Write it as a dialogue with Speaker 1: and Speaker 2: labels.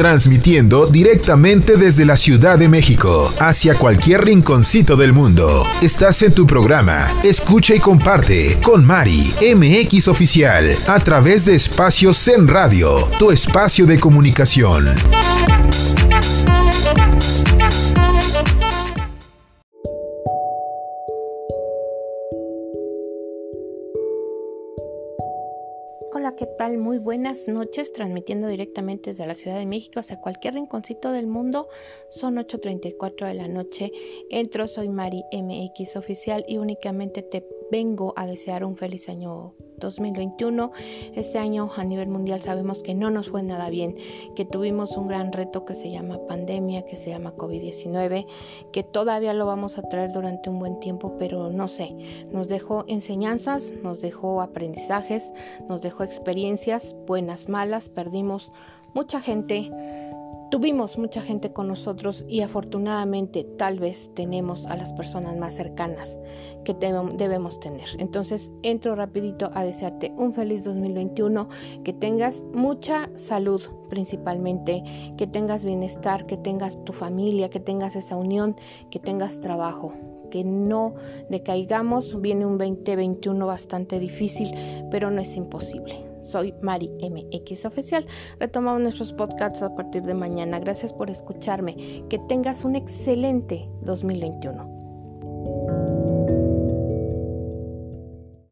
Speaker 1: transmitiendo directamente desde la Ciudad de México hacia cualquier rinconcito del mundo. Estás en tu programa Escucha y comparte con Mari MX Oficial a través de Espacio Zen Radio, tu espacio de comunicación.
Speaker 2: Hola, ¿qué tal? Muy buenas noches, transmitiendo directamente desde la Ciudad de México hacia cualquier rinconcito del mundo. Son 8.34 de la noche. Entro, soy Mari MX Oficial y únicamente te vengo a desear un feliz año 2021. Este año a nivel mundial sabemos que no nos fue nada bien, que tuvimos un gran reto que se llama pandemia, que se llama COVID-19, que todavía lo vamos a traer durante un buen tiempo, pero no sé, nos dejó enseñanzas, nos dejó aprendizajes, nos dejó experiencias, buenas, malas, perdimos mucha gente Tuvimos mucha gente con nosotros y afortunadamente tal vez tenemos a las personas más cercanas que debemos tener. Entonces entro rapidito a desearte un feliz 2021, que tengas mucha salud principalmente, que tengas bienestar, que tengas tu familia, que tengas esa unión, que tengas trabajo que no decaigamos. Viene un 2021 bastante difícil, pero no es imposible. Soy Mari MX Oficial. Retomamos nuestros podcasts a partir de mañana. Gracias por escucharme. Que tengas un excelente 2021.